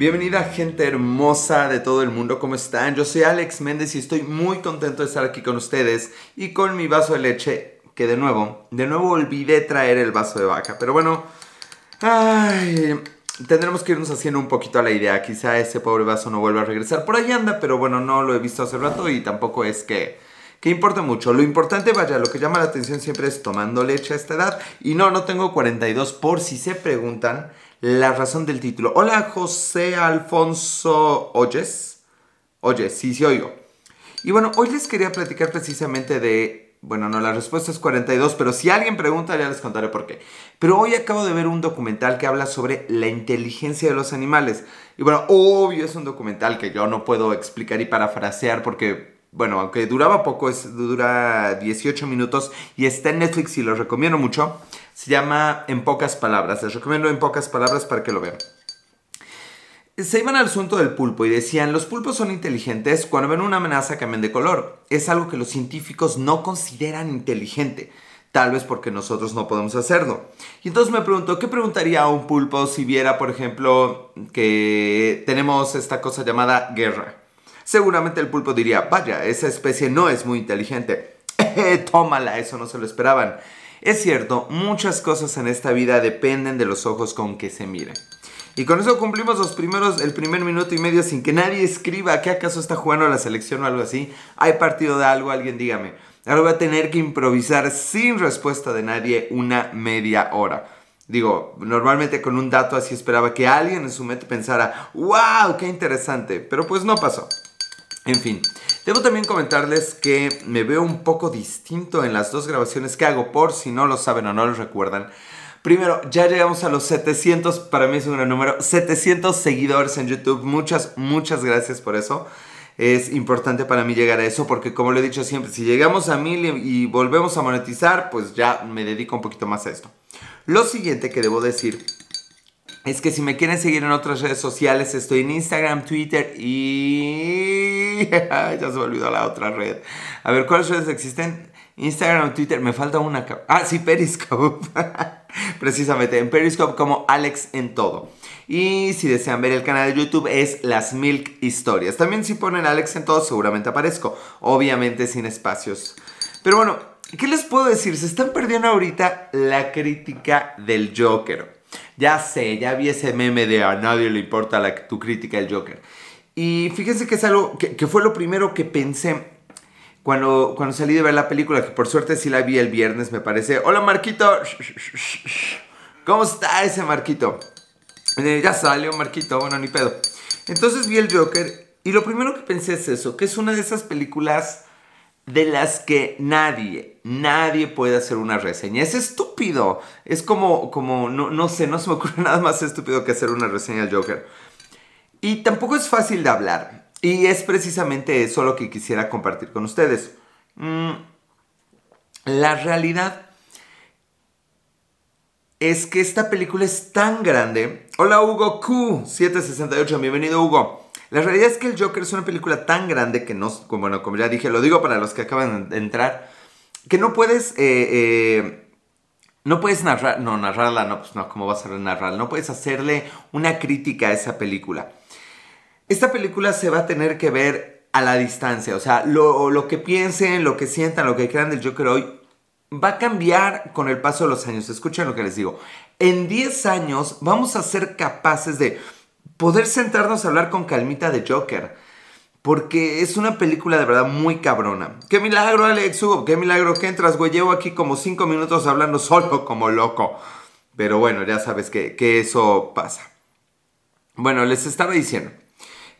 Bienvenida gente hermosa de todo el mundo, ¿cómo están? Yo soy Alex Méndez y estoy muy contento de estar aquí con ustedes y con mi vaso de leche, que de nuevo, de nuevo olvidé traer el vaso de vaca, pero bueno, ay, tendremos que irnos haciendo un poquito a la idea, quizá ese pobre vaso no vuelva a regresar, por ahí anda, pero bueno, no lo he visto hace rato y tampoco es que que importa mucho. Lo importante, vaya, lo que llama la atención siempre es tomando leche a esta edad. Y no, no tengo 42 por si se preguntan la razón del título. Hola, José Alfonso Oyes. Oye, sí, sí oigo. Y bueno, hoy les quería platicar precisamente de... Bueno, no, la respuesta es 42, pero si alguien pregunta ya les contaré por qué. Pero hoy acabo de ver un documental que habla sobre la inteligencia de los animales. Y bueno, obvio es un documental que yo no puedo explicar y parafrasear porque bueno, aunque duraba poco, es, dura 18 minutos y está en Netflix y lo recomiendo mucho. Se llama En pocas palabras. Les recomiendo en pocas palabras para que lo vean. Se iban al asunto del pulpo y decían, los pulpos son inteligentes cuando ven una amenaza cambian de color. Es algo que los científicos no consideran inteligente. Tal vez porque nosotros no podemos hacerlo. Y entonces me pregunto, ¿qué preguntaría a un pulpo si viera, por ejemplo, que tenemos esta cosa llamada guerra? Seguramente el pulpo diría, vaya, esa especie no es muy inteligente. Tómala, eso no se lo esperaban. Es cierto, muchas cosas en esta vida dependen de los ojos con que se miren. Y con eso cumplimos los primeros, el primer minuto y medio sin que nadie escriba que acaso está jugando la selección o algo así. Hay partido de algo, alguien dígame. Ahora voy a tener que improvisar sin respuesta de nadie una media hora. Digo, normalmente con un dato así esperaba que alguien en su mente pensara, wow, qué interesante, pero pues no pasó. En fin, debo también comentarles que me veo un poco distinto en las dos grabaciones que hago, por si no lo saben o no lo recuerdan. Primero, ya llegamos a los 700, para mí es un gran número, 700 seguidores en YouTube. Muchas, muchas gracias por eso. Es importante para mí llegar a eso porque como lo he dicho siempre, si llegamos a mil y volvemos a monetizar, pues ya me dedico un poquito más a esto. Lo siguiente que debo decir es que si me quieren seguir en otras redes sociales, estoy en Instagram, Twitter y... ya se me olvidó la otra red. A ver, ¿cuáles redes existen? Instagram, Twitter, me falta una... Ah, sí, Periscope. Precisamente, en Periscope como Alex en todo. Y si desean ver el canal de YouTube es Las Milk Historias. También si ponen Alex en todo seguramente aparezco. Obviamente sin espacios. Pero bueno, ¿qué les puedo decir? Se están perdiendo ahorita la crítica del Joker. Ya sé, ya vi ese meme de a nadie le importa tu crítica del Joker. Y fíjense que es algo que, fue lo primero que pensé cuando, cuando salí de ver la película, que por suerte sí la vi el viernes, me parece. Hola Marquito. ¿Cómo está ese Marquito? Eh, ya salió Marquito, bueno, ni pedo. Entonces vi el Joker y lo primero que pensé es eso, que es una de esas películas de las que nadie, nadie puede hacer una reseña. Es estúpido. Es como, como no, no sé, no se me ocurre nada más estúpido que hacer una reseña del Joker. Y tampoco es fácil de hablar. Y es precisamente eso lo que quisiera compartir con ustedes. Mm, la realidad es que esta película es tan grande. Hola Hugo Q768, bienvenido Hugo. La realidad es que el Joker es una película tan grande que no, bueno, como ya dije, lo digo para los que acaban de entrar, que no puedes, eh, eh, no puedes narrar, no, narrarla, no, pues no, ¿cómo vas a narrarla? No puedes hacerle una crítica a esa película. Esta película se va a tener que ver a la distancia, o sea, lo, lo que piensen, lo que sientan, lo que crean del Joker hoy, va a cambiar con el paso de los años. Escuchen lo que les digo. En 10 años vamos a ser capaces de poder sentarnos a hablar con calmita de Joker. Porque es una película de verdad muy cabrona. ¡Qué milagro, Alex Hugo! ¡Qué milagro que entras, güey! Llevo aquí como 5 minutos hablando solo como loco. Pero bueno, ya sabes que, eso pasa. Bueno, les estaba diciendo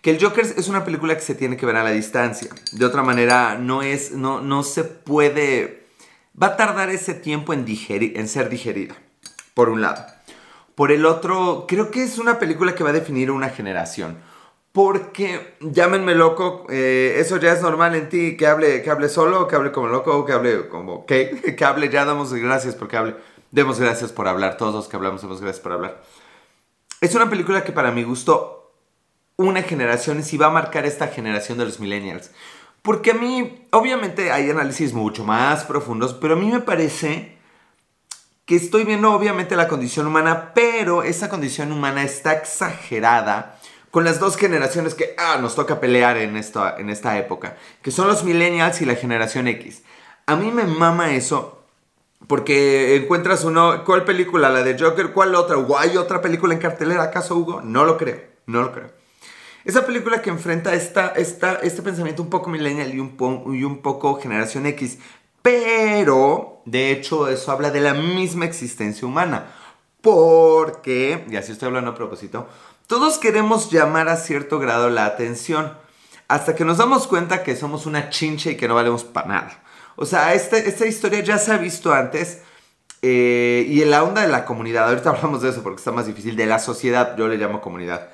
que el Joker es una película que se tiene que ver a la distancia. De otra manera, no es, no, no se puede... Va a tardar ese tiempo en, digerir, en ser digerida, por un lado. Por el otro, creo que es una película que va a definir una generación. Porque, llámenme loco, eh, eso ya es normal en ti, que hable, que hable solo, que hable como loco, que hable como, que, que hable, ya damos gracias porque hable. Demos gracias por hablar, todos los que hablamos demos gracias por hablar. Es una película que para mi gusto, una generación y si va a marcar esta generación de los millennials. Porque a mí, obviamente hay análisis mucho más profundos, pero a mí me parece que estoy viendo obviamente la condición humana, pero esa condición humana está exagerada con las dos generaciones que ah, nos toca pelear en esta, en esta época, que son los millennials y la generación X. A mí me mama eso porque encuentras uno, ¿cuál película? La de Joker, ¿cuál otra? ¿O hay otra película en cartelera acaso, Hugo? No lo creo, no lo creo. Esa película que enfrenta este pensamiento un poco millennial y un, y un poco generación X, pero de hecho eso habla de la misma existencia humana. Porque, y así estoy hablando a propósito, todos queremos llamar a cierto grado la atención, hasta que nos damos cuenta que somos una chincha y que no valemos para nada. O sea, este, esta historia ya se ha visto antes. Eh, y en la onda de la comunidad, ahorita hablamos de eso porque está más difícil, de la sociedad, yo le llamo comunidad.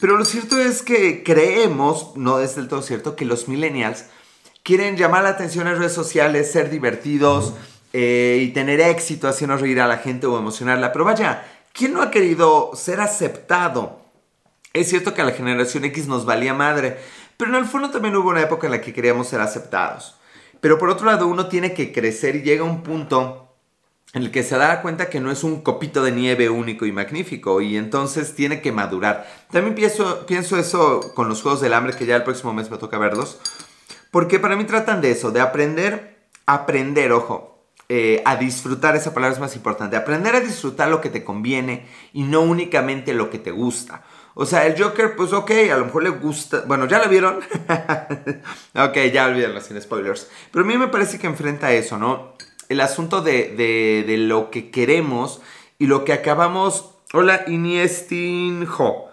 Pero lo cierto es que creemos, no es del todo cierto, que los millennials quieren llamar la atención en redes sociales, ser divertidos eh, y tener éxito haciendo reír a la gente o emocionarla. Pero vaya, ¿quién no ha querido ser aceptado? Es cierto que a la generación X nos valía madre, pero en el fondo también hubo una época en la que queríamos ser aceptados. Pero por otro lado, uno tiene que crecer y llega un punto en el que se da cuenta que no es un copito de nieve único y magnífico y entonces tiene que madurar. También pienso, pienso eso con los Juegos del Hambre, que ya el próximo mes me toca verlos, porque para mí tratan de eso, de aprender, aprender, ojo, eh, a disfrutar, esa palabra es más importante, aprender a disfrutar lo que te conviene y no únicamente lo que te gusta. O sea, el Joker, pues ok, a lo mejor le gusta. Bueno, ¿ya la vieron? ok, ya olvídenlo sin spoilers. Pero a mí me parece que enfrenta eso, ¿no? El asunto de, lo que queremos y lo que acabamos. Hola, Iniestinho.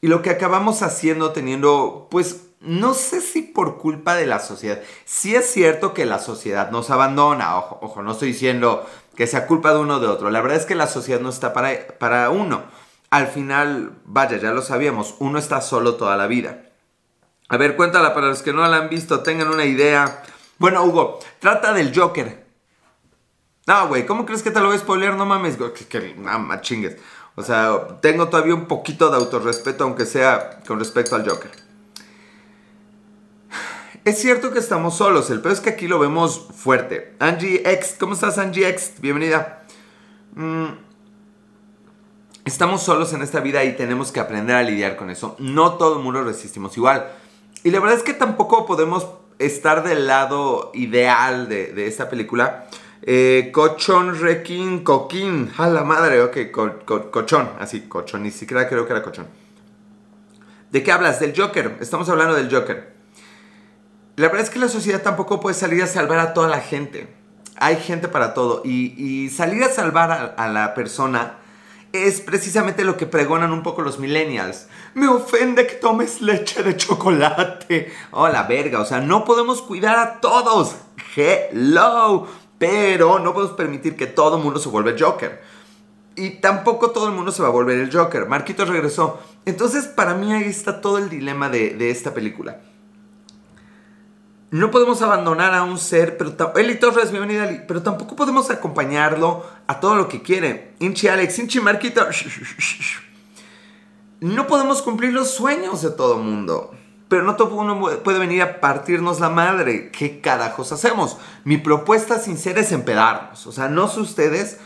Y lo que acabamos haciendo teniendo, pues, no sé si por culpa de la sociedad. Sí es cierto que la sociedad nos abandona. Ojo, ojo, no estoy diciendo que sea culpa de uno o de otro. La verdad es que la sociedad no está para, para uno al final, vaya, ya lo sabíamos, uno está solo toda la vida. A ver, cuéntala para los que no la han visto, tengan una idea. Bueno, Hugo, trata del Joker. No, güey, ¿cómo crees que te lo voy a spoiler? No mames, que, que chingues. O sea, tengo todavía un poquito de autorrespeto, aunque sea con respecto al Joker. Es cierto que estamos solos, el peor es que aquí lo vemos fuerte. Angie X, ¿cómo estás Angie X? Bienvenida. Mmm... Estamos solos en esta vida y tenemos que aprender a lidiar con eso. No todo el mundo resistimos igual. Y la verdad es que tampoco podemos estar del lado ideal de, esta película. Eh, cochón, requín, coquín. A la madre, ok, cochón. Así, cochón. Ni siquiera creo que era cochón. ¿De qué hablas? Del Joker. Estamos hablando del Joker. La verdad es que la sociedad tampoco puede salir a salvar a toda la gente. Hay gente para todo. Y, salir a salvar a la persona es precisamente lo que pregonan un poco los millennials. Me ofende que tomes leche de chocolate. Oh, la verga, o sea, no podemos cuidar a todos. Hello. Pero no podemos permitir que todo el mundo se vuelva Joker. Y tampoco todo el mundo se va a volver el Joker. Marquito regresó. Entonces, para mí ahí está todo el dilema de, de esta película. No podemos abandonar a un ser, pero Eli Torres, bienvenida Eli, pero tampoco podemos acompañarlo a todo lo que quiere. Inchi Alex, Inchi Marquito. No podemos cumplir los sueños de todo mundo. Pero no todo uno puede venir a partirnos la madre. ¿Qué carajos hacemos? Mi propuesta sincera es empedarnos. O sea, no sé ustedes,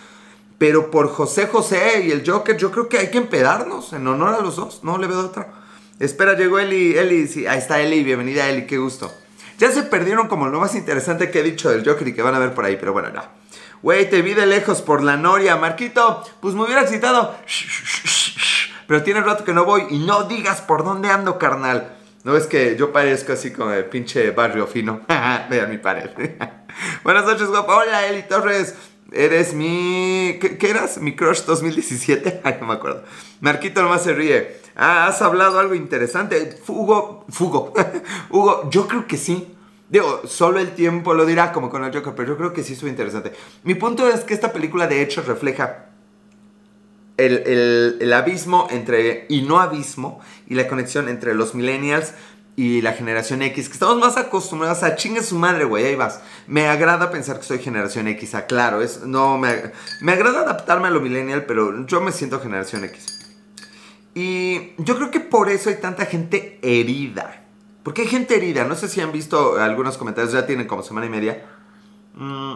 pero por José José y el Joker, yo creo que hay que empedarnos en honor a los dos. No le veo otra. Espera, llegó Eli. Eli, sí, ahí está Eli. Bienvenida Eli, qué gusto. Ya se perdieron como lo más interesante que he dicho del Joker y que van a ver por ahí, pero bueno, no. Güey, te vi de lejos por la noria, Marquito. Pues me hubiera citado. Pero tiene rato que no voy y no digas por dónde ando, carnal. No es que yo parezco así como el pinche barrio fino. Vean mi pared. Buenas noches, guapa. Hola, Eli Torres. Eres mi... ¿Qué, eras? ¿Mi crush 2017? Ay, no me acuerdo. Marquito nomás se ríe. Ah, has hablado algo interesante. Hugo, Fugo. Hugo, yo creo que sí. Digo, solo el tiempo lo dirá como con el Joker, pero yo creo que sí es interesante. Mi punto es que esta película de hecho refleja el, el, abismo entre, y no abismo, y la conexión entre los millennials y la generación X, que estamos más acostumbrados a chingue su madre, güey, ahí vas. Me agrada pensar que soy generación X, aclaro, es, no, me, me agrada adaptarme a lo millennial, pero yo me siento generación X. Y yo creo que por eso hay tanta gente herida. Porque hay gente herida. No sé si han visto algunos comentarios, ya tienen como semana y media. Mm,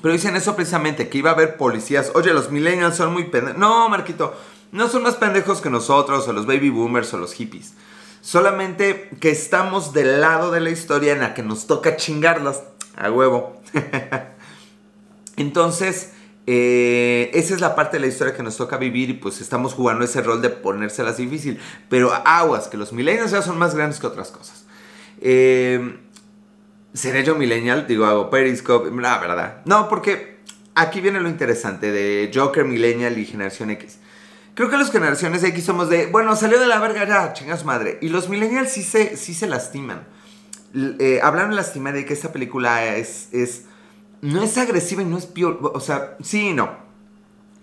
pero dicen eso precisamente, que iba a haber policías. Oye, los millennials son muy pendejos. No, Marquito. no son más pendejos que nosotros, o los baby boomers, o los hippies. Solamente que estamos del lado de la historia en la que nos toca chingarlas a huevo. Entonces, eh, esa es la parte de la historia que nos toca vivir y pues estamos jugando ese rol de ponérselas difícil. Pero aguas, que los millennials ya son más grandes que otras cosas. Eh, ¿Seré yo millennial? Digo, hago Periscope. La verdad. No, porque aquí viene lo interesante de Joker, millennial y generación X. Creo que las generaciones X somos de, bueno, salió de la verga ya, chingas madre. Y los millennials sí se, sí se lastiman. Eh, hablaron de lastimar de que esta película es, es no es agresiva y no es peor. O sea, sí y no.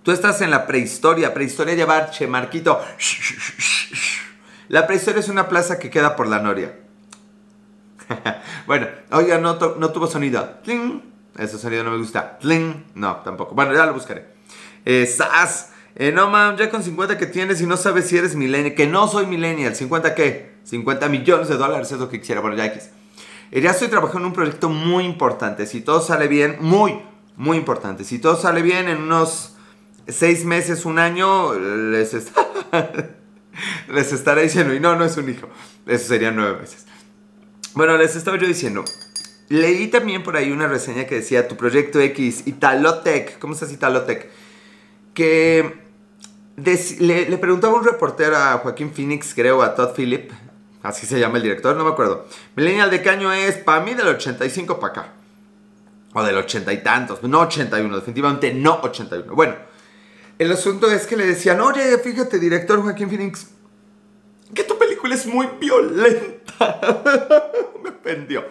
Tú estás en la prehistoria. Prehistoria llevar, che, Marquito. La prehistoria es una plaza que queda por la Noria. bueno, oiga, no, no tuvo sonido. Ese sonido no me gusta. No, tampoco. Bueno, ya lo buscaré. Eh. Eh, no, mam, ya con 50 que tienes y no sabes si eres millennial. Que no soy millennial. ¿50 qué? 50 millones de dólares es lo que quisiera. Bueno, ya X. Eh, ya estoy trabajando en un proyecto muy importante. Si todo sale bien, muy, muy importante. Si todo sale bien, en unos seis meses, un año, les, les estaré diciendo, y no, no es un hijo. Eso serían nueve meses. Bueno, les estaba yo diciendo. Leí también por ahí una reseña que decía tu proyecto X, Italotech. ¿Cómo estás, Italotech? Que le, preguntaba un reportero a Joaquín Phoenix, creo, a Todd Phillip, Así se llama el director, no me acuerdo. Millennial de caño es para mí del 85 para acá. O del 80 y tantos. No 81, definitivamente no 81. Bueno, el asunto es que le decían, oye, fíjate, director Joaquín Phoenix, que tu película es muy violenta. me ofendió.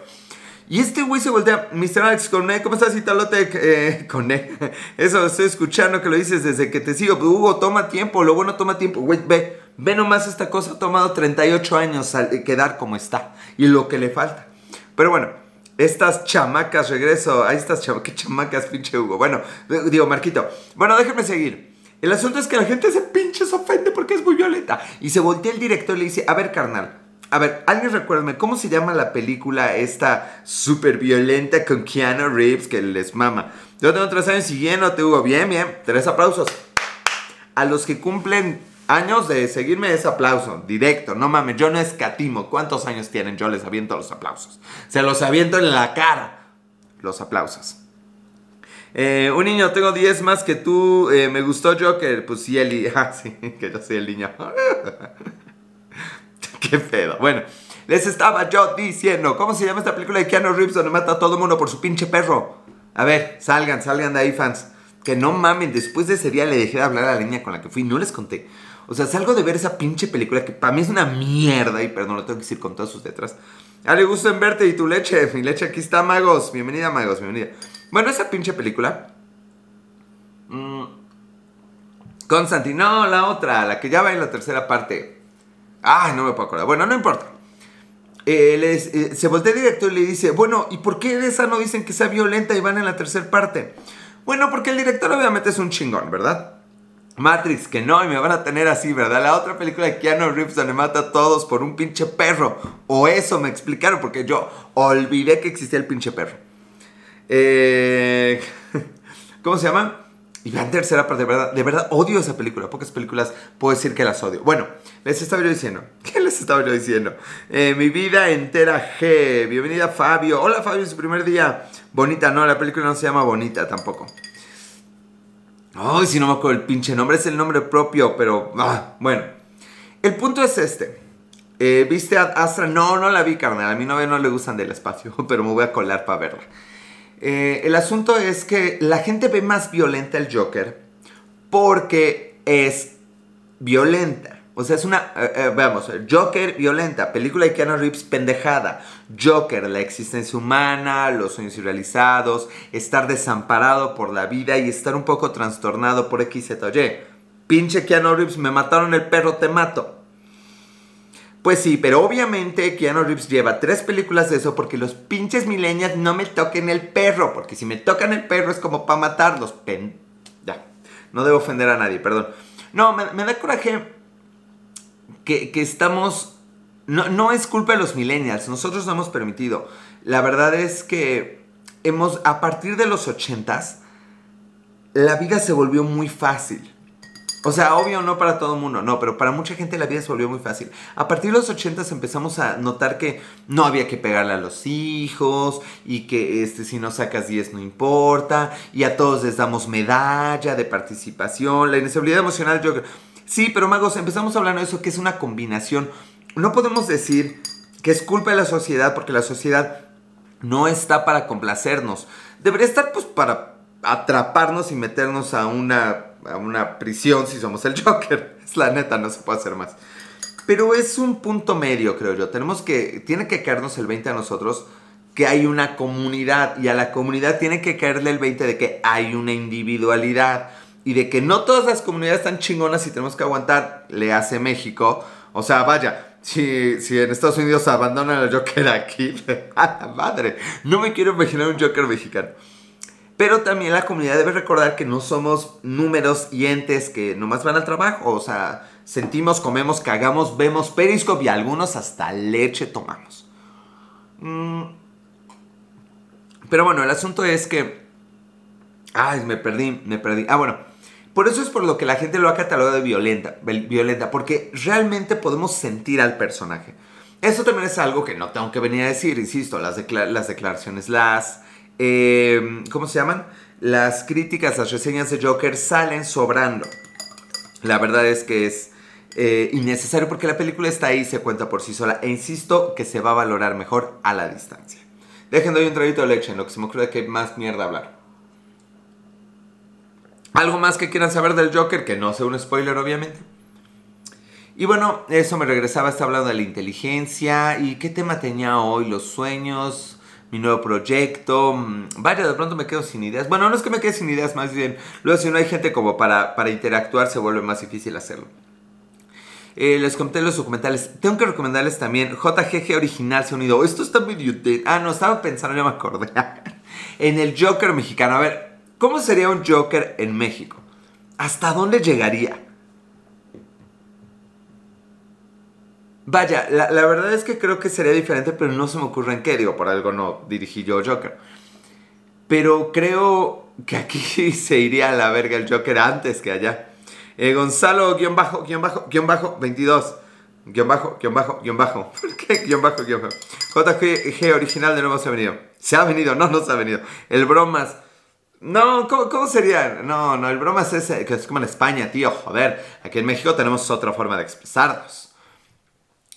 Y este güey se voltea, Mr. Alex Cornet, ¿cómo estás, Italote? Eh, Cornet, eso estoy escuchando que lo dices desde que te sigo. Hugo, toma tiempo, lo bueno toma tiempo. Güey, ve, ve nomás esta cosa, ha tomado 38 años quedar como está. Y lo que le falta. Pero bueno, estas chamacas, regreso a estas chamacas, ¿qué chamacas, pinche Hugo? Bueno, digo, Marquito. Bueno, déjenme seguir. El asunto es que la gente se pinche se ofende porque es muy violenta. Y se voltea el director y le dice, a ver, carnal, a ver, alguien recuérdame, ¿cómo se llama la película esta súper violenta con Keanu Reeves que les mama? Yo tengo tres años siguiéndote, Hugo. Bien, bien. Tres aplausos. A los que cumplen años de seguirme ese aplauso, directo. No mames, yo no escatimo. ¿Cuántos años tienen? Yo les aviento los aplausos. Se los aviento en la cara. Los aplausos. Eh, un niño, tengo 10 más que tú. Eh, me gustó Joker. Pues sí, el... Ah, sí, que yo soy el niño. Qué pedo. Bueno, les estaba yo diciendo, ¿cómo se llama esta película de Keanu Reeves donde mata a todo el mundo por su pinche perro? A ver, salgan, salgan de ahí, fans. Que no mamen, después de ese día le dejé de hablar a la niña con la que fui, no les conté. O sea, salgo de ver esa pinche película que para mí es una mierda y perdón, lo tengo que decir con todas sus letras. A le gusto en verte y tu leche, mi leche aquí está, magos. Bienvenida, magos, bienvenida. Bueno, esa pinche película. Mmm, Constantine, no, la otra, la que ya va en la tercera parte. Ay, no me puedo acordar. Bueno, no importa. Eh, eh, se voltea el director y le dice, bueno, ¿y por qué esa no dicen que sea violenta y van en la tercera parte? Bueno, porque el director obviamente es un chingón, ¿verdad? Matrix, que no, y me van a tener así, ¿verdad? La otra película de Keanu Reeves donde mata a todos por un pinche perro. O eso me explicaron, porque yo olvidé que existía el pinche perro. Eh, ¿Cómo se llama? Y la tercera parte, de verdad, odio esa película. Pocas películas puedo decir que las odio. Bueno, les estaba yo diciendo. ¿Qué les estaba yo diciendo? Eh, mi vida entera G. Bienvenida Fabio. Hola Fabio, es su primer día. Bonita, no, la película no se llama Bonita tampoco. Ay, si no me acuerdo el pinche nombre, es el nombre propio, pero ah, bueno. El punto es este. Eh, ¿Viste a Astra? No, no la vi, carnal. A mi novia no le gustan del espacio, pero me voy a colar para verla. Eh, el asunto es que la gente ve más violenta el Joker porque es violenta. O sea, es una, eh, eh, Joker violenta, película de Keanu Reeves pendejada, Joker, la existencia humana, los sueños irrealizados, estar desamparado por la vida y estar un poco trastornado por X, Z. Pinche Keanu Reeves, me mataron el perro, te mato. Pues sí, pero obviamente Keanu Reeves lleva tres películas de eso porque los pinches milenias no me toquen el perro. Porque si me tocan el perro es como para matarlos. Pen... Ya, no debo ofender a nadie, perdón. No, me, da coraje que, estamos... No, no, es culpa de los millennials, nosotros no hemos permitido. La verdad es que hemos, a partir de los ochentas, la vida se volvió muy fácil. O sea, obvio no para todo el mundo, no, pero para mucha gente la vida se volvió muy fácil. A partir de los 80 empezamos a notar que no había que pegarle a los hijos y que este, si no sacas 10 no importa y a todos les damos medalla de participación, la inestabilidad emocional, yo Sí, pero magos, empezamos hablando de eso que es una combinación. No podemos decir que es culpa de la sociedad porque la sociedad no está para complacernos. Debería estar pues para atraparnos y meternos a una a una prisión si somos el Joker. Es la neta, no se puede hacer más. Pero es un punto medio, creo yo. Tenemos que, tiene que caernos el 20 a nosotros que hay una comunidad y a la comunidad tiene que caerle el 20 de que hay una individualidad y de que no todas las comunidades están chingonas y tenemos que aguantar, le hace México. O sea, vaya, si, si en Estados Unidos abandonan al Joker aquí, madre, no me quiero imaginar un Joker mexicano. Pero también la comunidad debe recordar que no somos números y entes que nomás van al trabajo. O sea, sentimos, comemos, cagamos, vemos Periscope y algunos hasta leche tomamos. Mm. Pero bueno, el asunto es que... Ay, me perdí, me perdí. Ah, bueno. Por eso es por lo que la gente lo ha catalogado de violenta, violenta, porque realmente podemos sentir al personaje. Eso también es algo que no tengo que venir a decir, insisto, las, las declaraciones, las eh, ¿cómo se llaman? Las críticas, las reseñas de Joker salen sobrando. La verdad es que es eh, innecesario porque la película está ahí se cuenta por sí sola. E insisto que se va a valorar mejor a la distancia. Dejen de un traguito de leche en lo que se me ocurre que más mierda hablar. ¿Algo más que quieran saber del Joker? Que no sea un spoiler, obviamente. Y bueno, eso me regresaba, está hablando de la inteligencia. ¿Y qué tema tenía hoy? Los sueños mi nuevo proyecto. Mm, vaya, de pronto me quedo sin ideas. Bueno, no es que me quede sin ideas, más bien, luego si no hay gente como para, para interactuar, se vuelve más difícil hacerlo. Eh, les comenté los documentales. Tengo que recomendarles también JGG Original se unido. Esto está medio... Ah, no, estaba pensando, ya me acordé. en el Joker mexicano. A ver, ¿cómo sería un Joker en México? ¿Hasta dónde llegaría? Vaya, la, verdad es que creo que sería diferente, pero no se me ocurre en qué. Digo, por algo no dirigí yo Joker. Pero creo que aquí se iría a la verga el Joker antes que allá. Eh, Gonzalo, guion bajo, guion bajo, guion bajo, 22. Guión bajo, guion bajo, guion bajo. ¿Por qué? Guión bajo, guion bajo. JG original de nuevo se ha venido. Se ha venido, no, no se ha venido. El bromas. No, ¿cómo, ¿cómo, sería? No, no, el bromas es, que es como en España, tío. Joder, aquí en México tenemos otra forma de expresarnos.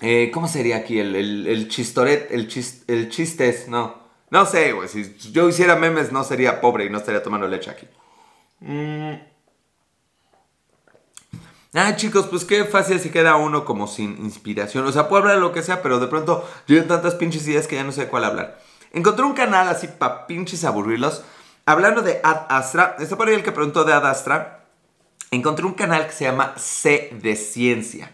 Eh, ¿Cómo sería aquí? El, el, el chistoret, el, el chistes, no. No sé, güey. Si yo hiciera memes, no sería pobre y no estaría tomando leche aquí. Mm. Ah, chicos, pues qué fácil se queda uno como sin inspiración. O sea, puedo hablar de lo que sea, pero de pronto yo tantas pinches ideas que ya no sé cuál hablar. Encontré un canal así para pinches aburrirlos. Hablando de Ad Astra, está por ahí el que preguntó de Ad Astra. Encontré un canal que se llama C de Ciencia.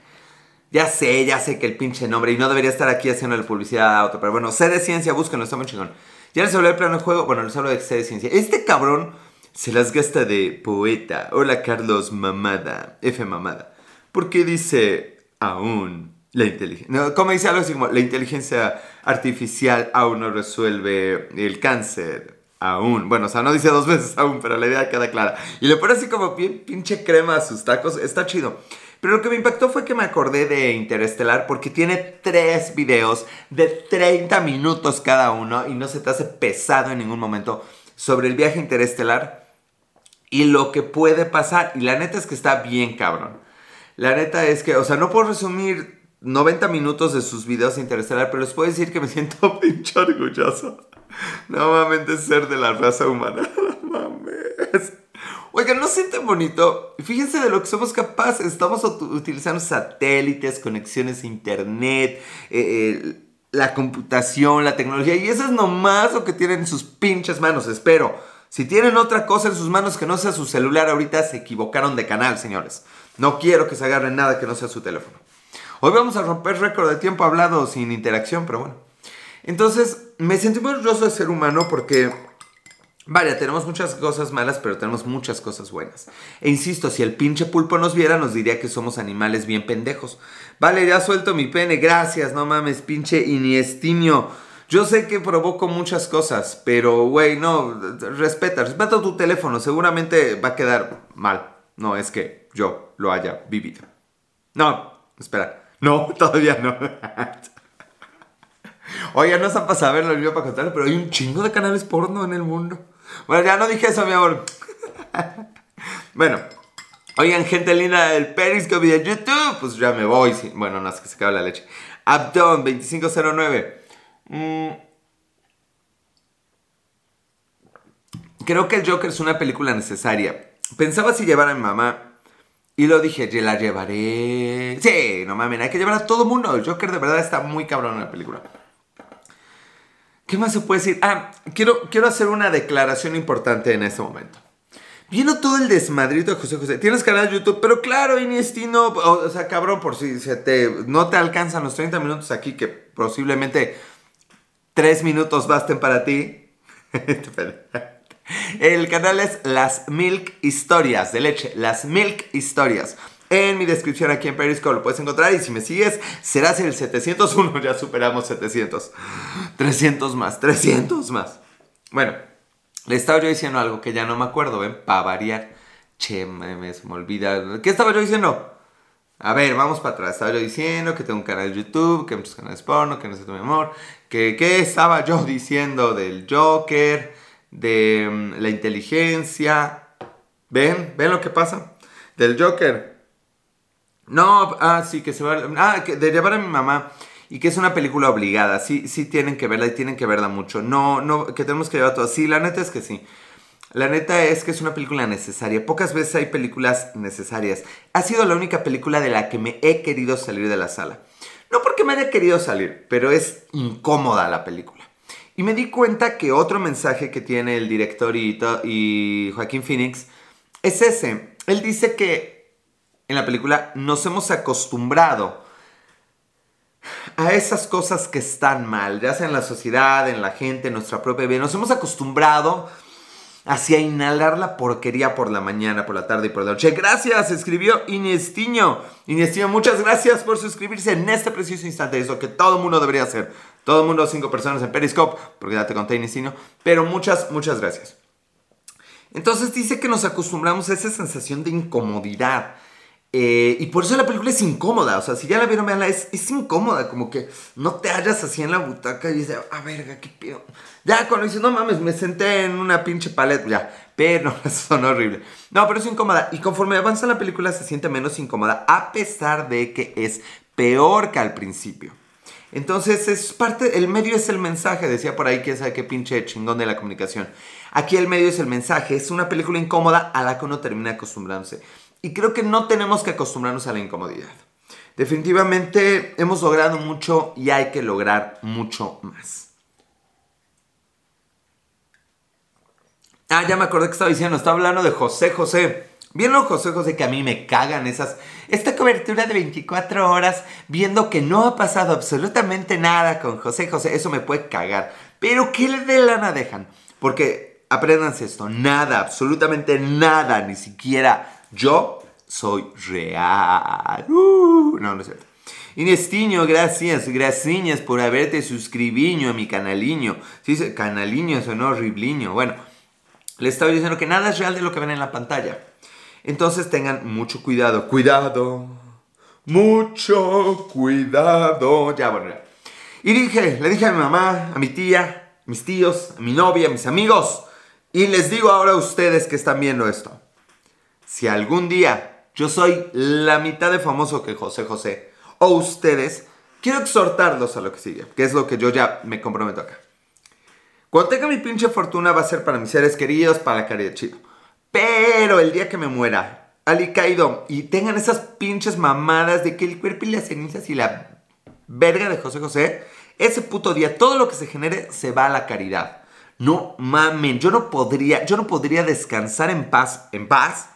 Ya sé, ya sé que el pinche nombre, y no debería estar aquí haciendo la publicidad a otro, pero bueno, sé de ciencia, búsquenlo, está muy chingón. Ya les hablé del plano de juego, bueno, les hablo de sé de ciencia. Este cabrón se las gasta de poeta. Hola Carlos Mamada, F Mamada. Porque dice aún la inteligencia. No, como dice algo así como la inteligencia artificial aún no resuelve el cáncer. Aún. Bueno, o sea, no dice dos veces aún, pero la idea queda clara. Y le pone así como pinche crema a sus tacos. Está chido. Pero lo que me impactó fue que me acordé de Interestelar porque tiene tres videos de 30 minutos cada uno y no se te hace pesado en ningún momento sobre el viaje interestelar y lo que puede pasar. Y la neta es que está bien cabrón. La neta es que, o sea, no puedo resumir 90 minutos de sus videos interestelar, pero les puedo decir que me siento pinche orgulloso. Nuevamente ser de la raza humana. No mames. Oigan, ¿no sienten bonito? Fíjense de lo que somos capaces. Estamos utilizando satélites, conexiones a internet, eh, eh, la computación, la tecnología. Y eso es nomás lo que tienen en sus pinches manos, espero. Si tienen otra cosa en sus manos que no sea su celular, ahorita se equivocaron de canal, señores. No quiero que se agarren nada que no sea su teléfono. Hoy vamos a romper récord de tiempo hablado sin interacción, pero bueno. Entonces, me sentí muy orgulloso de ser humano porque Vaya, tenemos muchas cosas malas, pero tenemos muchas cosas buenas. E insisto, si el pinche pulpo nos viera, nos diría que somos animales bien pendejos. Vale, ya suelto mi pene, gracias, no mames, pinche iniestinio. Yo sé que provoco muchas cosas, pero, güey, no, respeta, respeta tu teléfono, seguramente va a quedar mal. no es que yo lo haya vivido. No, espera, no, todavía no. Oye, no se ha pasado a verlo yo para contarlo, pero hay un chingo de canales porno en el mundo. Bueno, ya no dije eso, mi amor. bueno, oigan, gente linda del Periscope y de YouTube, pues ya me voy. Bueno, no es que se acabe la leche. Abdon 2509. Mm. Creo que el Joker es una película necesaria. Pensaba si llevar a mi mamá. Y lo dije, yo la llevaré. Sí, no mames, hay que llevar a todo mundo. El Joker de verdad está muy cabrón en la película. ¿Qué más se puede decir? Ah, quiero, quiero hacer una declaración importante en este momento. Viendo todo el desmadrito de José José. Tienes canal de YouTube, pero claro, Iniestino, o, sea, cabrón, por si no te alcanzan los 30 minutos aquí, que posiblemente 3 minutos basten para ti. el canal es Las Milk Historias de leche. Las Milk Historias en mi descripción aquí en Periscope lo puedes encontrar y si me sigues serás el 701, ya superamos 700. 300 más, 300 más. Bueno, le estaba yo diciendo algo que ya no me acuerdo, ¿ven? Para variar. Che, me, me, me olvida. ¿Qué estaba yo diciendo? A ver, vamos para atrás. Estaba yo diciendo que tengo un canal de YouTube, que hay muchos canales porno, que necesito mi amor. Que, ¿Qué estaba yo diciendo del Joker? De mm, la inteligencia. ¿Ven? ¿Ven lo que pasa? Del Joker. No, ah, sí, que se va. Ah, que de llevar a mi mamá. Y que es una película obligada. Sí, sí tienen que verla y tienen que verla mucho. No, no, que tenemos que llevar todo. Sí, la neta es que sí. La neta es que es una película necesaria. Pocas veces hay películas necesarias. Ha sido la única película de la que me he querido salir de la sala. No porque me haya querido salir, pero es incómoda la película. Y me di cuenta que otro mensaje que tiene el director y, y Joaquín Phoenix es ese. Él dice que en la película nos hemos acostumbrado a esas cosas que están mal, ya sea en la sociedad, en la gente, en nuestra propia vida. Nos hemos acostumbrado hacia inhalar la porquería por la mañana, por la tarde y por la noche. Gracias, escribió Inestiño. Inestiño, muchas gracias por suscribirse en este preciso instante. Es lo que todo el mundo debería hacer. Todo el mundo, cinco personas en Periscope, porque ya te conté Inestiño. Pero muchas, muchas gracias. Entonces dice que nos acostumbramos a esa sensación de incomodidad eh, y por eso la película es incómoda. O sea, si ya la vieron, veanla, es, es incómoda. Como que no te hallas así en la butaca y dices, ah, verga, qué pedo. Ya cuando dices, no mames, me senté en una pinche paleta, ya. Pero son horrible. No, pero es incómoda. Y conforme avanza la película se siente menos incómoda, a pesar de que es peor que al principio. Entonces es parte, el medio es el mensaje, decía por ahí que sabe qué pinche chingón de la comunicación. Aquí el medio es el mensaje, es una película incómoda a la que uno termina acostumbrándose. Y creo que no tenemos que acostumbrarnos a la incomodidad. Definitivamente hemos logrado mucho y hay que lograr mucho más. Ah, ya me acordé que estaba diciendo, estaba hablando de José José. ¿Vieron José José que a mí me cagan esas... Esta cobertura de 24 horas viendo que no ha pasado absolutamente nada con José José, eso me puede cagar. Pero ¿qué le de lana dejan? Porque apréndanse esto, nada, absolutamente nada, ni siquiera yo soy real. Uh, no, no es cierto. Inestiño, gracias, gracias por haberte suscribido a mi canaliño. Sí, canaliño, eso no horribliño. Bueno, les estaba diciendo que nada es real de lo que ven en la pantalla. Entonces tengan mucho cuidado, cuidado, mucho cuidado. Ya, bueno, Y dije, le dije a mi mamá, a mi tía, mis tíos, a mi novia, a mis amigos. Y les digo ahora a ustedes que están viendo esto si algún día yo soy la mitad de famoso que José José o ustedes, quiero exhortarlos a lo que sigue, que es lo que yo ya me comprometo acá. Cuando tenga mi pinche fortuna va a ser para mis seres queridos, para la caridad chido. Pero el día que me muera, Ali caído y tengan esas pinches mamadas de que el cuerpo y las cenizas y la verga de José José, ese puto día todo lo que se genere se va a la caridad. No mamen, yo no podría, yo no podría descansar en paz, en paz,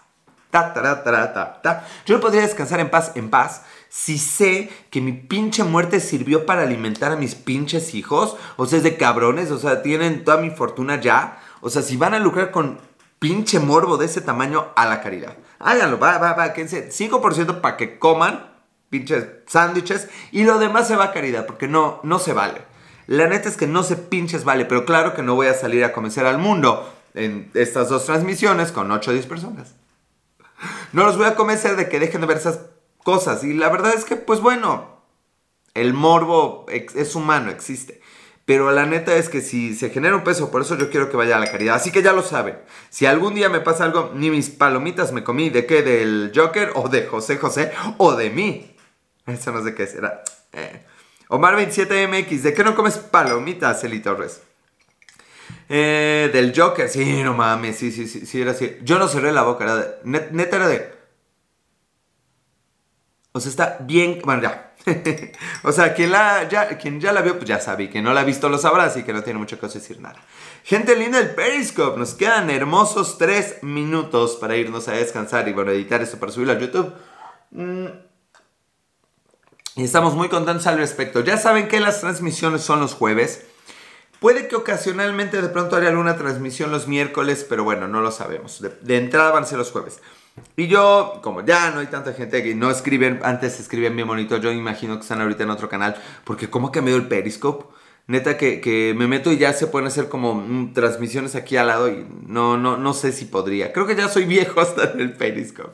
yo no podría descansar en paz, en paz, si sé que mi pinche muerte sirvió para alimentar a mis pinches hijos. O sea, es de cabrones, o sea, tienen toda mi fortuna ya. O sea, si van a lucrar con pinche morbo de ese tamaño, a la caridad. Háganlo, va, va, va, quédense 5% para que coman pinches sándwiches y lo demás se va a caridad, porque no, no se vale. La neta es que no se pinches vale, pero claro que no voy a salir a convencer al mundo en estas dos transmisiones con 8 o 10 personas. No los voy a convencer de que dejen de ver esas cosas. Y la verdad es que, pues bueno, el morbo es humano, existe. Pero la neta es que si se genera un peso, por eso yo quiero que vaya a la caridad. Así que ya lo saben. Si algún día me pasa algo, ni mis palomitas me comí. ¿De qué? ¿Del Joker? ¿O de José José? ¿O de mí? Eso no sé qué será. Eh. Omar27MX, ¿de qué no comes palomitas, Eli Torres? Eh, del Joker, sí, no mames, sí, sí, sí, sí, era así. Yo no cerré la boca, era de, neta era de... O sea, está bien, bueno, ya. o sea, quien, la, ya, quien ya la vio, pues ya sabe. Quien no la ha visto lo sabrá, así que no tiene mucho que decir nada. Gente linda del Periscope, nos quedan hermosos tres minutos para irnos a descansar y bueno, editar esto para subirlo a YouTube. Mm. Y estamos muy contentos al respecto. Ya saben que las transmisiones son los jueves. Puede que ocasionalmente de pronto haya alguna transmisión los miércoles, pero bueno, no lo sabemos. De, entrada van a ser los jueves. Y yo, como ya no hay tanta gente que no escriben, antes escribían bien bonito, yo imagino que están ahorita en otro canal, porque como ha cambiado el Periscope. Neta que, me meto y ya se pueden hacer como mm, transmisiones aquí al lado y no, no, no sé si podría. Creo que ya soy viejo hasta en el Periscope.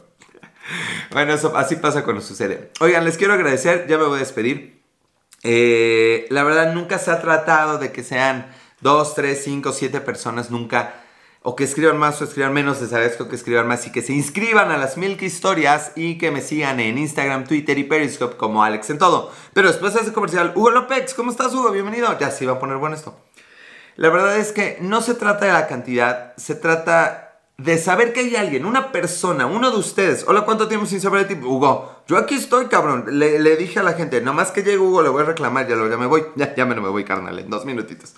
bueno, eso así pasa cuando sucede. Oigan, les quiero agradecer, ya me voy a despedir. Eh, la verdad, nunca se ha tratado de que sean dos, tres, cinco, siete personas, nunca. O que escriban más o escriban menos, les agradezco que escriban más y que se inscriban a las Milk Historias y que me sigan en Instagram, Twitter y Periscope como Alex en todo. Pero después de ese comercial, Hugo López, ¿cómo estás Hugo? Bienvenido. Ya se iba a poner bueno esto. La verdad es que no se trata de la cantidad, se trata de saber que hay alguien, una persona, uno de ustedes. Hola, ¿cuánto tiempo sin saber de ti? Hugo, yo aquí estoy, cabrón. Le, dije a la gente, nomás que llegue Hugo, le voy a reclamar, ya, lo, ya me voy. Ya, ya me, no me voy, carnal, en dos minutitos.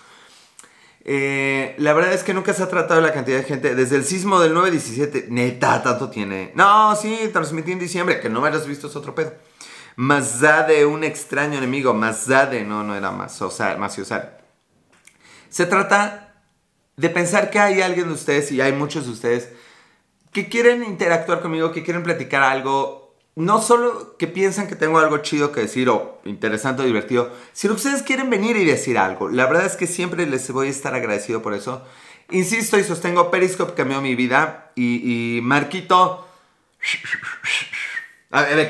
Eh, la verdad es que nunca se ha tratado la cantidad de gente. Desde el sismo del 9-17, neta, tanto tiene. No, sí, transmití en diciembre, que no me hayas visto es otro pedo. Más de un extraño enemigo, más de, no, no era más, o sea, más usar. Se trata de pensar que hay alguien de ustedes, y hay muchos de ustedes, que quieren interactuar conmigo, que quieren platicar algo, no solo que piensan que tengo algo chido que decir o interesante o divertido, sino que ustedes quieren venir y decir algo. La verdad es que siempre les voy a estar agradecido por eso. Insisto y sostengo, Periscope cambió mi vida y, Marquito,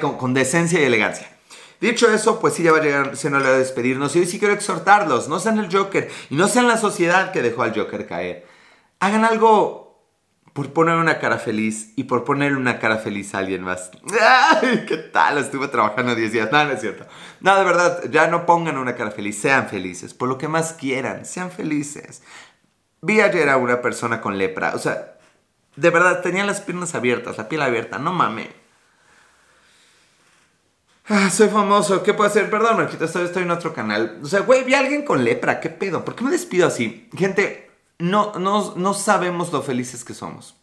con, con decencia y elegancia. Dicho eso, pues sí, ya va a llegar siendo hora de despedirnos. Y hoy sí quiero exhortarlos. No sean el Joker y no sean la sociedad que dejó al Joker caer. Hagan algo por poner una cara feliz y por poner una cara feliz a alguien más. ¡Ay, qué tal! Estuve trabajando 10 días. No, no es cierto. No, de verdad, ya no pongan una cara feliz. Sean felices. Por lo que más quieran. Sean felices. Vi ayer a una persona con lepra. O sea, de verdad, tenía las piernas abiertas, la piel abierta. No mames. Ah, soy famoso, ¿qué puedo hacer? Perdón, Marquita, estoy, estoy en otro canal. O sea, güey, vi a alguien con lepra, ¿qué pedo? ¿Por qué me despido así? Gente, no, no, no sabemos lo felices que somos.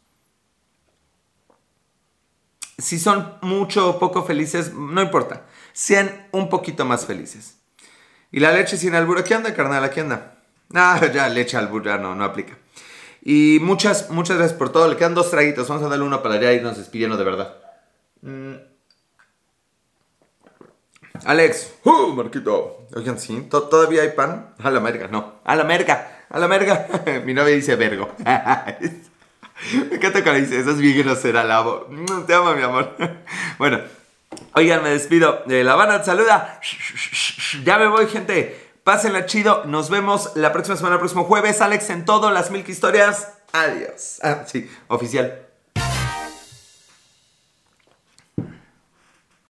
Si son mucho o poco felices, no importa. Sean un poquito más felices. Y la leche sin albur, ¿qué anda, carnal? ¿Aquí anda? Ah, ya, leche albur, ya no, no aplica. Y muchas, muchas gracias por todo. Le quedan dos traguitos. Vamos a darle uno para ya irnos despidiendo de verdad. Mm. Alex, ¡uh, Marquito! Oigan, sí, ¿todavía hay pan? A la merga, no. A la merga, a la merga. Mi novia dice vergo. Me encanta cuando dice, eso es bien grosera, lavo. Te amo, mi amor. Bueno, oigan, me despido. La Habana saluda. Ya me voy, gente. Pásenla chido. Nos vemos la próxima semana, el próximo jueves. Alex en todo, las mil historias. Adiós. Ah, sí, oficial.